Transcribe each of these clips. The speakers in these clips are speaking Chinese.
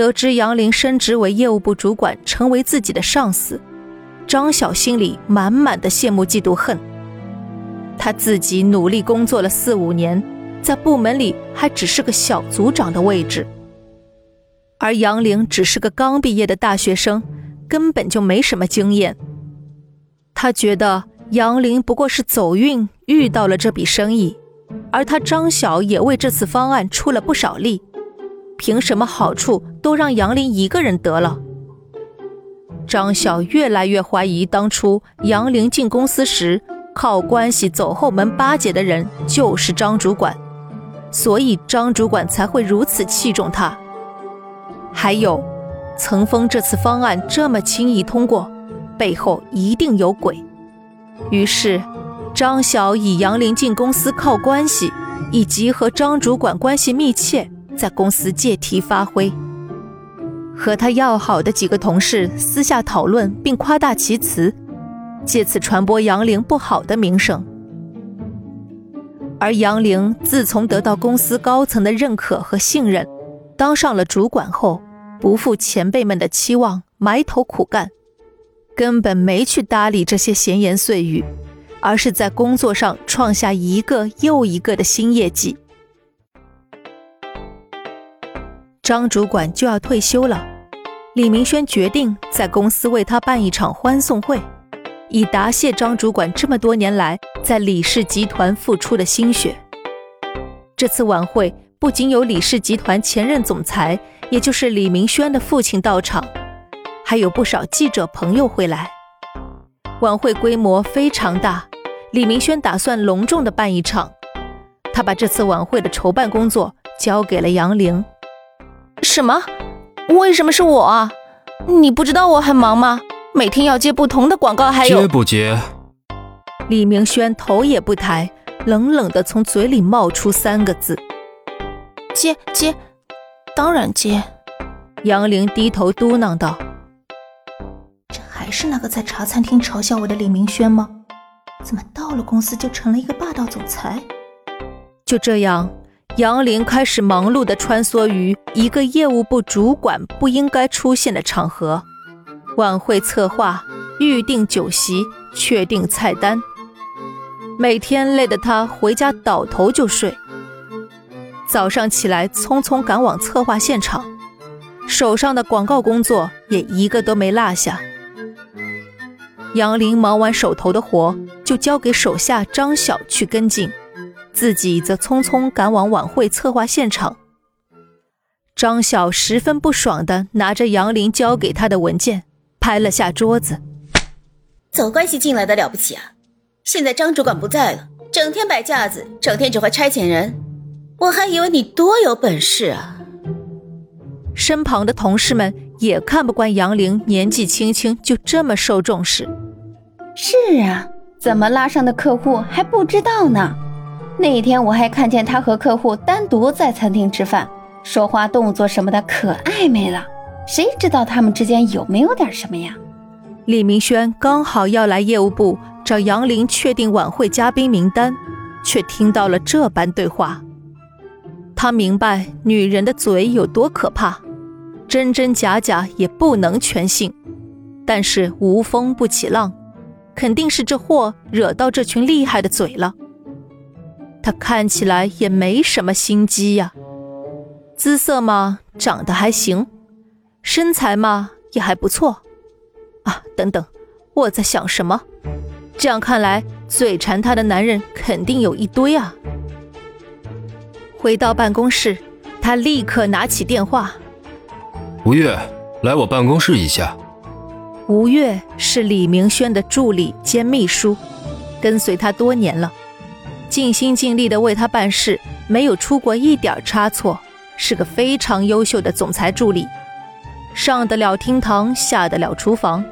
得知杨林升职为业务部主管，成为自己的上司，张晓心里满满的羡慕嫉妒恨。他自己努力工作了四五年，在部门里还只是个小组长的位置，而杨林只是个刚毕业的大学生，根本就没什么经验。他觉得杨林不过是走运遇到了这笔生意，而他张晓也为这次方案出了不少力。凭什么好处都让杨林一个人得了？张晓越来越怀疑，当初杨林进公司时靠关系走后门巴结的人就是张主管，所以张主管才会如此器重他。还有，曾峰这次方案这么轻易通过，背后一定有鬼。于是，张晓以杨林进公司靠关系，以及和张主管关系密切。在公司借题发挥，和他要好的几个同事私下讨论并夸大其词，借此传播杨凌不好的名声。而杨凌自从得到公司高层的认可和信任，当上了主管后，不负前辈们的期望，埋头苦干，根本没去搭理这些闲言碎语，而是在工作上创下一个又一个的新业绩。张主管就要退休了，李明轩决定在公司为他办一场欢送会，以答谢张主管这么多年来在李氏集团付出的心血。这次晚会不仅有李氏集团前任总裁，也就是李明轩的父亲到场，还有不少记者朋友会来。晚会规模非常大，李明轩打算隆重的办一场。他把这次晚会的筹办工作交给了杨玲。什么？为什么是我啊？你不知道我很忙吗？每天要接不同的广告，还有接不接？李明轩头也不抬，冷冷的从嘴里冒出三个字：“接接，当然接。”杨玲低头嘟囔道：“这还是那个在茶餐厅嘲笑我的李明轩吗？怎么到了公司就成了一个霸道总裁？”就这样。杨林开始忙碌地穿梭于一个业务部主管不应该出现的场合，晚会策划、预定酒席、确定菜单，每天累得他回家倒头就睡。早上起来匆匆赶往策划现场，手上的广告工作也一个都没落下。杨林忙完手头的活，就交给手下张晓去跟进。自己则匆匆赶往晚会策划现场。张晓十分不爽的拿着杨林交给他的文件，拍了下桌子：“走关系进来的了不起啊！现在张主管不在了，整天摆架子，整天只会差遣人，我还以为你多有本事啊！”身旁的同事们也看不惯杨玲年纪轻轻就这么受重视。是啊，怎么拉上的客户还不知道呢？那一天我还看见他和客户单独在餐厅吃饭，说话动作什么的可暧昧了。谁知道他们之间有没有点什么呀？李明轩刚好要来业务部找杨林确定晚会嘉宾名单，却听到了这般对话。他明白女人的嘴有多可怕，真真假假也不能全信。但是无风不起浪，肯定是这货惹到这群厉害的嘴了。他看起来也没什么心机呀，姿色嘛，长得还行，身材嘛也还不错，啊，等等，我在想什么？这样看来，嘴馋他的男人肯定有一堆啊。回到办公室，他立刻拿起电话：“吴越，来我办公室一下。”吴越是李明轩的助理兼秘书，跟随他多年了。尽心尽力的为他办事，没有出过一点差错，是个非常优秀的总裁助理，上得了厅堂，下得了厨房，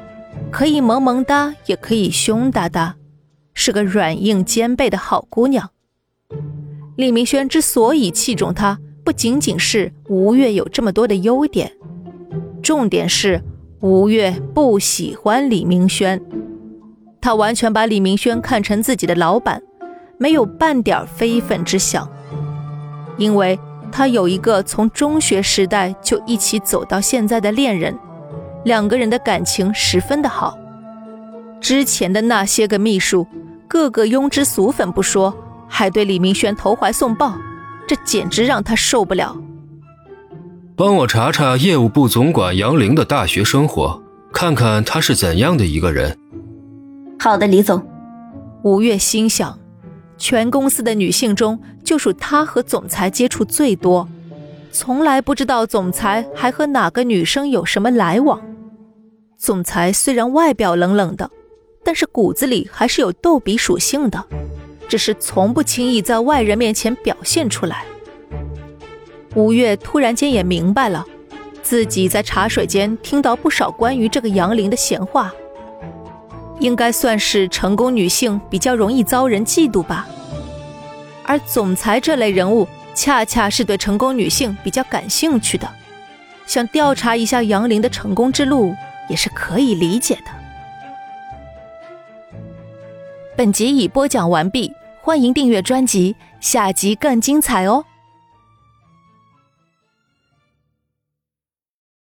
可以萌萌哒，也可以凶哒哒，是个软硬兼备的好姑娘。李明轩之所以器重她，不仅仅是吴越有这么多的优点，重点是吴越不喜欢李明轩，他完全把李明轩看成自己的老板。没有半点非分之想，因为他有一个从中学时代就一起走到现在的恋人，两个人的感情十分的好。之前的那些个秘书，个个庸脂俗粉不说，还对李明轩投怀送抱，这简直让他受不了。帮我查查业务部总管杨玲的大学生活，看看她是怎样的一个人。好的，李总。吴越心想，全公司的女性中，就属她和总裁接触最多，从来不知道总裁还和哪个女生有什么来往。总裁虽然外表冷冷的。但是骨子里还是有逗比属性的，只是从不轻易在外人面前表现出来。吴越突然间也明白了，自己在茶水间听到不少关于这个杨林的闲话，应该算是成功女性比较容易遭人嫉妒吧。而总裁这类人物，恰恰是对成功女性比较感兴趣的，想调查一下杨林的成功之路，也是可以理解的。本集已播讲完毕，欢迎订阅专辑，下集更精彩哦。